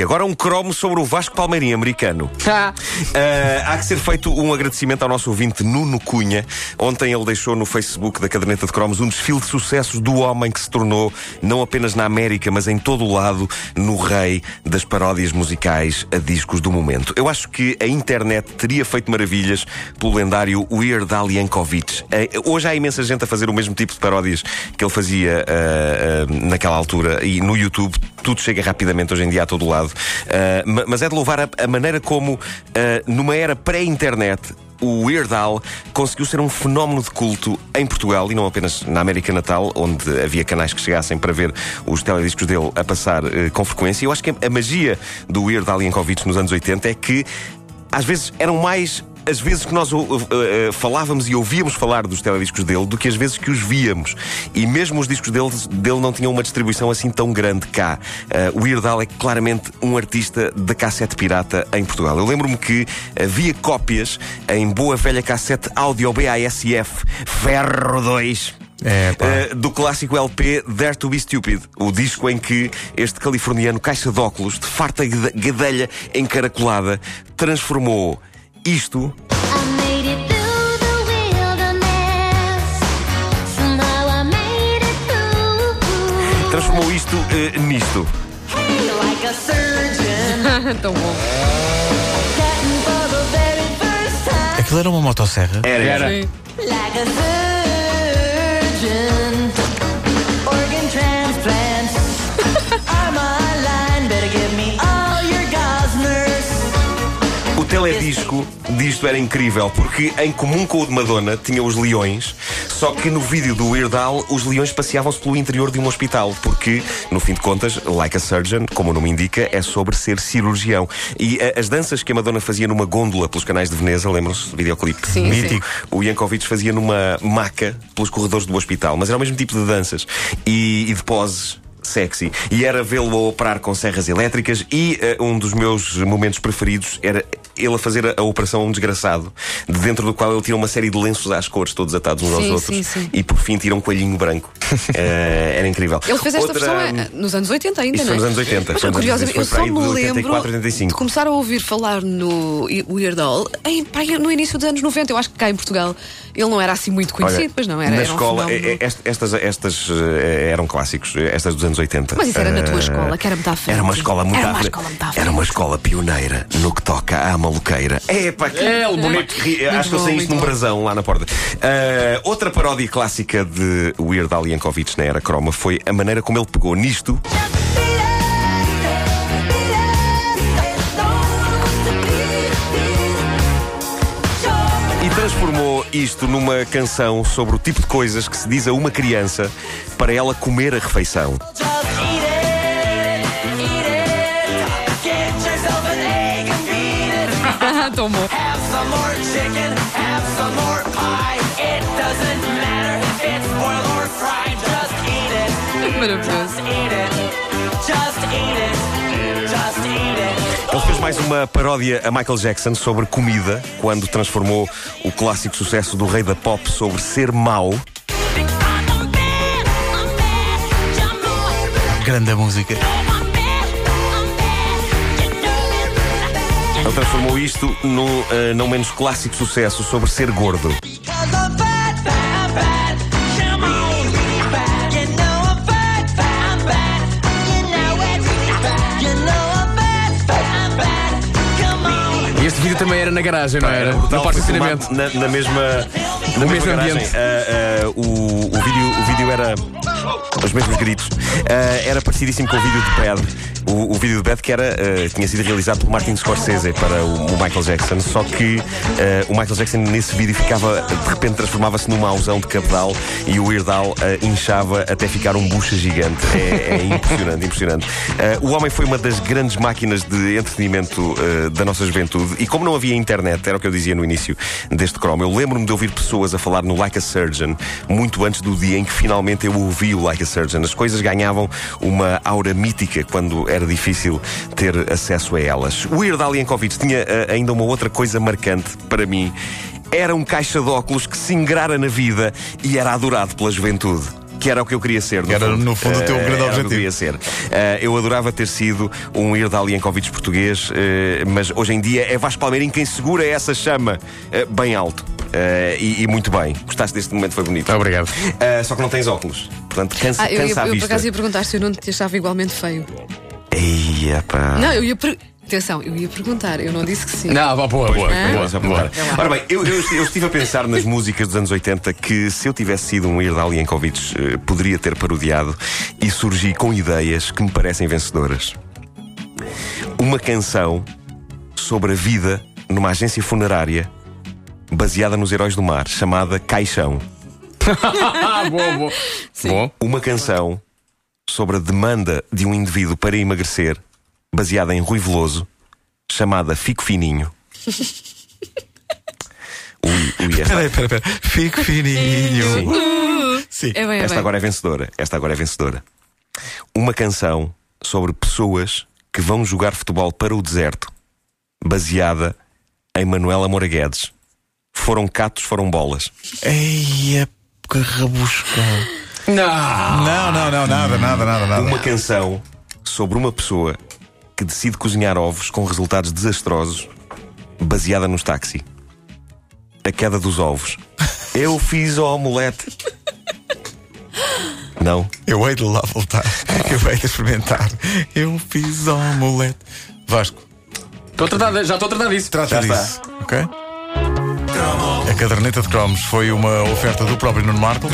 Agora um cromo sobre o Vasco Palmeirinho americano. Ah, Uh, há que ser feito um agradecimento ao nosso ouvinte Nuno Cunha. Ontem ele deixou no Facebook da Caderneta de Cromos um desfile de sucessos do homem que se tornou, não apenas na América, mas em todo o lado, no rei das paródias musicais a discos do momento. Eu acho que a internet teria feito maravilhas pelo lendário Weird Al Yankovic. Uh, hoje há imensa gente a fazer o mesmo tipo de paródias que ele fazia uh, naquela altura e no YouTube tudo chega rapidamente hoje em dia a todo lado. Uh, ma- mas é de louvar a, a maneira como, uh, numa era pré-internet, o Weird Al conseguiu ser um fenómeno de culto em Portugal e não apenas na América Natal, onde havia canais que chegassem para ver os telediscos dele a passar eh, com frequência. Eu acho que a magia do Weird Al Yankovic nos anos 80 é que às vezes eram mais as vezes que nós uh, uh, falávamos e ouvíamos falar dos telediscos dele do que as vezes que os víamos. E mesmo os discos dele, dele não tinham uma distribuição assim tão grande cá. Uh, o Weird Al é claramente um artista da cassete pirata em Portugal. Eu lembro-me que havia cópias em boa velha cassete áudio BASF Ferro 2. É. Uh, do clássico LP Dare to Be Stupid, o disco em que este californiano caixa de óculos, de farta gade- gadelha encaracolada, transformou isto transformou isto eh, nisto. like a surgeon, tão bom. Aquilo era uma motosserra. Era, Era. Organ. Better give me O teledisco disto era incrível, porque em comum com o de Madonna tinha os leões, só que no vídeo do Weird Al os leões passeavam-se pelo interior de um hospital, porque, no fim de contas, Like a Surgeon, como o nome indica, é sobre ser cirurgião. E eh, as danças que a Madonna fazia numa gôndola pelos canais de Veneza, lembram-se do videoclipe? Sim, Mítico. O Yankovic fazia numa maca pelos corredores do hospital, mas era o mesmo tipo de danças e, e de poses. Sexy. E era vê-lo a operar com serras elétricas e eh, um dos meus momentos preferidos era ele a fazer a, operação a um desgraçado, de dentro do qual ele tira uma série de lenços às cores, todos atados uns aos Sim, outros, sim, sim. e por fim tira um coelhinho branco. Eh, era incrível. Ele fez esta Outra- versão eh, nos anos 80 ainda, Isso não foi é? nos anos 80. Mas, curiosamente, eu 80, foi só me lembro 84, 85. de começar a ouvir falar no Weird Al em, no início dos anos 90. Eu acho que cá em Portugal ele não era assim muito conhecido, Olha, pois não era. Na era um escola, fenómeno. eh, eh, est- estas, estas eh, eram clássicos, estas dos anos 80. Mas isso era na tua escola, que era muito à frente. Era uma escola muito Era uma frente. escola muito à Era uma frente. escola pioneira no que toca à maluqueira. É, pá, que É, bonito. Acho que eu sei isto num brasão lá na porta. Outra paródia clássica de Weird Al Yankovic na era croma foi a maneira como ele pegou nisto e transformou isto numa canção sobre o tipo de coisas que se diz a uma criança para ela comer a refeição. Just some more chicken, have some more pie. It doesn't matter if it's boiled or fried. Just eat it, Maravilhoso. eat it. Just eat it, just eat it. Ele fez mais uma paródia a Michael Jackson sobre comida, quando transformou o clássico sucesso do rei da pop sobre ser mau. Grande música. Ele transformou isto num eh, não menos clássico sucesso sobre ser gordo. E este vídeo também era na garagem, não era? brutal, No parque de filmado Na, na mesma, na mesma mesmo garagem. ambiente. Ah, ah, o, o, vídeo, o vídeo era. Os mesmos gritos. Ah, era parecidíssimo com o vídeo de Bad. O, o vídeo de Bad que era, ah, tinha sido realizado por Martin Scorsese para o, o Michael Jackson. Só que ah, o Michael Jackson nesse vídeo ficava, de repente transformava-se num mauzão de cabedal e o Weird Al ah, inchava até ficar um bucha gigante. É, é impressionante, impressionante. O homem foi uma das grandes máquinas de entretenimento da nossa juventude e como não havia internet, era o que eu dizia no início deste Chrome, eu lembro-me de ouvir pessoas a falar no Like a Surgeon muito antes do dia em que finalmente eu ouvi o Like a Surgeon. As coisas ganhavam uma aura mítica quando era difícil ter acesso a elas. O Weird Al Yankovic tinha ah, ainda uma outra coisa marcante para mim. Era um caixa de óculos que se ingrara na vida e era adorado pela juventude. Que era o que eu queria ser. Que era, no fundo, o teu Eh, grande era o que eu objetivo. queria ser. Eh, eu adorava ter sido um Irdal Yankovic português, eh, mas hoje em dia é Vasco Palmeirinho quem segura essa chama bem alto. E, e muito bem. Gostaste deste momento, foi bonito. Obrigado. Só que não tens óculos. Portanto, cansa, Ah, eu, ia, cansa a eu por vista. acaso ia perguntar se eu não te achava igualmente feio. Eia, pá. Não, eu ia. Per... Atenção, eu ia perguntar, eu não disse que sim. Não, boa, boa, boa. Ah. boa, boa. Ora bem, eu, eu- eu estive a pensar nas músicas dos anos 80 que se eu tivesse sido um Irdal Yankovic eh, poderia ter parodiado e surgi com ideias que me parecem vencedoras. Uma canção sobre a vida numa agência funerária baseada nos heróis do mar, chamada Caixão. Boa, boa. Bom. Uma canção sobre a demanda de um indivíduo para emagrecer, baseada em Rui Veloso, chamada Fico Fininho. Ui, ui, esta, Peraí, peraí, peraí. Fico fininho. Sim. Sim. É bem, é esta bem. agora é vencedora. Esta agora é vencedora. Uma canção sobre pessoas que vão jogar futebol para o deserto, baseada em Manuela Moura Guedes. Foram catos, foram bolas. Eia, que rebuscão. Não. Não, não, não, nada, nada, nada, nada. Uma canção sobre uma pessoa que decide cozinhar ovos com resultados desastrosos, baseada nos táxi. A queda dos ovos. Eu fiz o omelete. Não. Eu hei de lá voltar. Eu hei de experimentar. Eu fiz omelete. Vasco, tratar, já estou a tratar disso. trata Já disso. Ok? A caderneta de cromos foi uma oferta do próprio Nuno Marco.